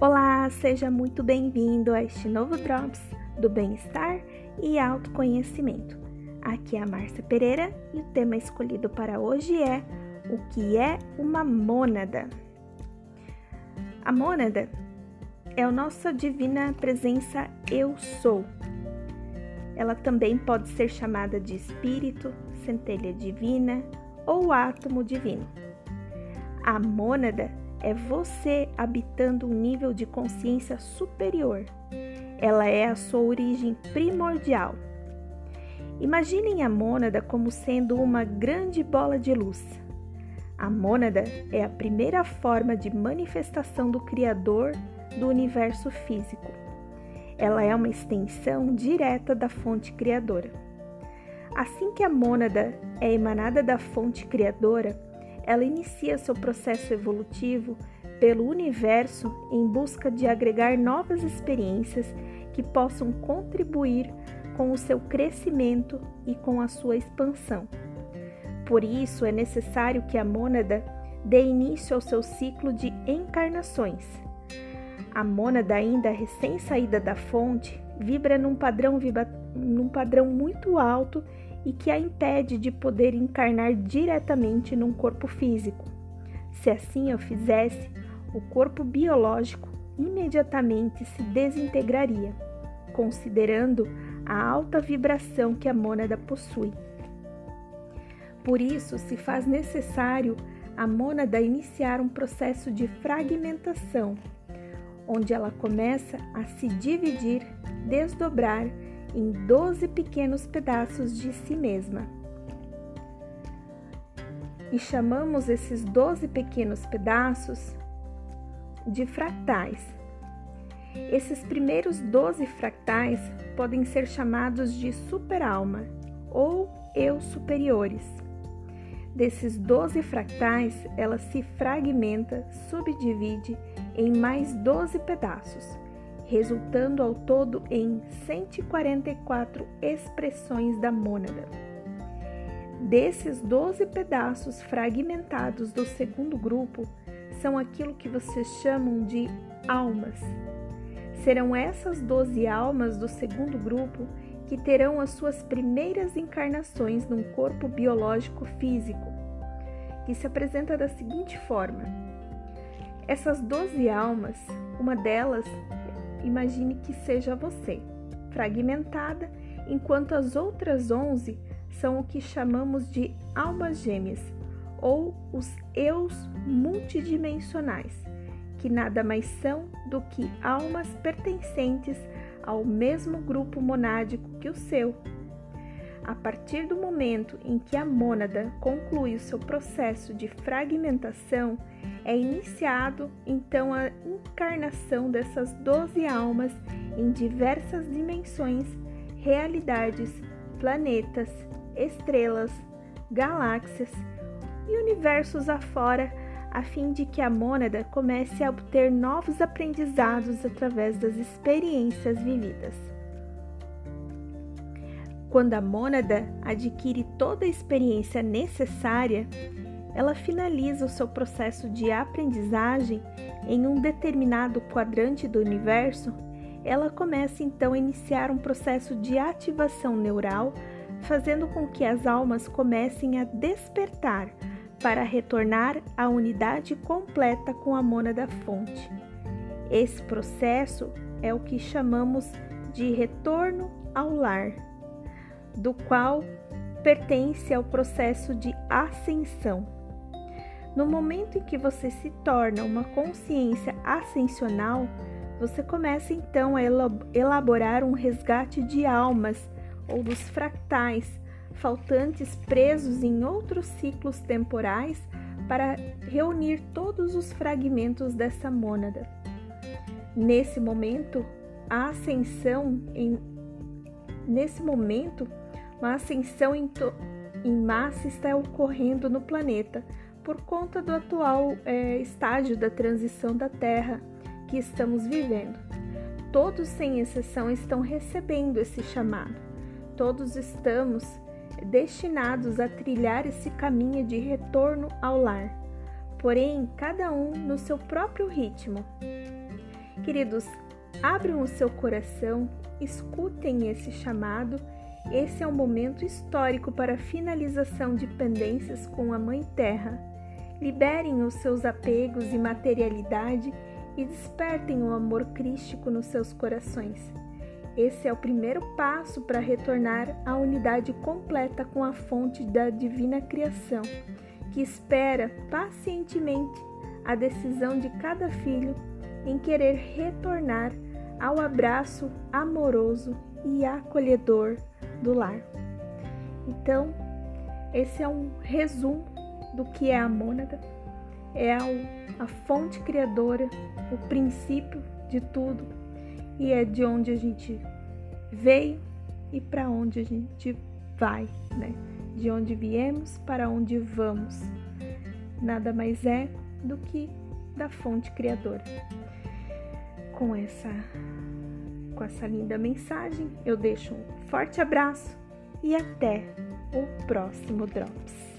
Olá, seja muito bem-vindo a este novo Drops do Bem-Estar e Autoconhecimento. Aqui é a Márcia Pereira e o tema escolhido para hoje é o que é uma mônada. A mônada é a nossa divina presença Eu Sou. Ela também pode ser chamada de espírito, centelha divina ou átomo divino. A mônada é você habitando um nível de consciência superior. Ela é a sua origem primordial. Imaginem a mônada como sendo uma grande bola de luz. A mônada é a primeira forma de manifestação do Criador do universo físico. Ela é uma extensão direta da fonte criadora. Assim que a mônada é emanada da fonte criadora, ela inicia seu processo evolutivo pelo universo em busca de agregar novas experiências que possam contribuir com o seu crescimento e com a sua expansão. Por isso, é necessário que a mônada dê início ao seu ciclo de encarnações. A mônada, ainda recém-saída da fonte, vibra num padrão, vibra, num padrão muito alto e que a impede de poder encarnar diretamente num corpo físico. Se assim eu fizesse, o corpo biológico imediatamente se desintegraria, considerando a alta vibração que a mônada possui. Por isso, se faz necessário a mônada iniciar um processo de fragmentação, onde ela começa a se dividir, desdobrar em 12 pequenos pedaços de si mesma. E chamamos esses 12 pequenos pedaços de fractais. Esses primeiros 12 fractais podem ser chamados de superalma ou eu superiores. Desses 12 fractais, ela se fragmenta, subdivide em mais 12 pedaços resultando ao todo em 144 expressões da mônada. Desses 12 pedaços fragmentados do segundo grupo, são aquilo que vocês chamam de almas. Serão essas 12 almas do segundo grupo que terão as suas primeiras encarnações num corpo biológico físico, que se apresenta da seguinte forma: essas 12 almas, uma delas imagine que seja você, fragmentada, enquanto as outras 11 são o que chamamos de almas gêmeas ou os eus multidimensionais, que nada mais são do que almas pertencentes ao mesmo grupo monádico que o seu. A partir do momento em que a mônada conclui o seu processo de fragmentação, é iniciado então a encarnação dessas doze almas em diversas dimensões, realidades, planetas, estrelas, galáxias e universos afora, a fim de que a mônada comece a obter novos aprendizados através das experiências vividas. Quando a mônada adquire toda a experiência necessária, ela finaliza o seu processo de aprendizagem em um determinado quadrante do universo, ela começa então a iniciar um processo de ativação neural, fazendo com que as almas comecem a despertar para retornar à unidade completa com a mônada fonte. Esse processo é o que chamamos de retorno ao lar, do qual pertence ao processo de ascensão. No momento em que você se torna uma consciência ascensional, você começa então a elaborar um resgate de almas ou dos fractais faltantes presos em outros ciclos temporais para reunir todos os fragmentos dessa mônada. Nesse momento, a ascensão em nesse momento, uma ascensão em, em massa está ocorrendo no planeta por conta do atual é, estágio da transição da Terra que estamos vivendo. Todos, sem exceção, estão recebendo esse chamado. Todos estamos destinados a trilhar esse caminho de retorno ao lar, porém, cada um no seu próprio ritmo. Queridos, abram o seu coração, escutem esse chamado. Esse é um momento histórico para a finalização de pendências com a Mãe Terra. Liberem os seus apegos e materialidade e despertem o amor crístico nos seus corações. Esse é o primeiro passo para retornar à unidade completa com a fonte da divina criação, que espera pacientemente a decisão de cada filho em querer retornar ao abraço amoroso e acolhedor do lar. Então, esse é um resumo do que é a mônada, é a fonte criadora, o princípio de tudo e é de onde a gente veio e para onde a gente vai, né? De onde viemos para onde vamos. Nada mais é do que da fonte criadora. Com essa com essa linda mensagem, eu deixo um forte abraço e até o próximo Drops.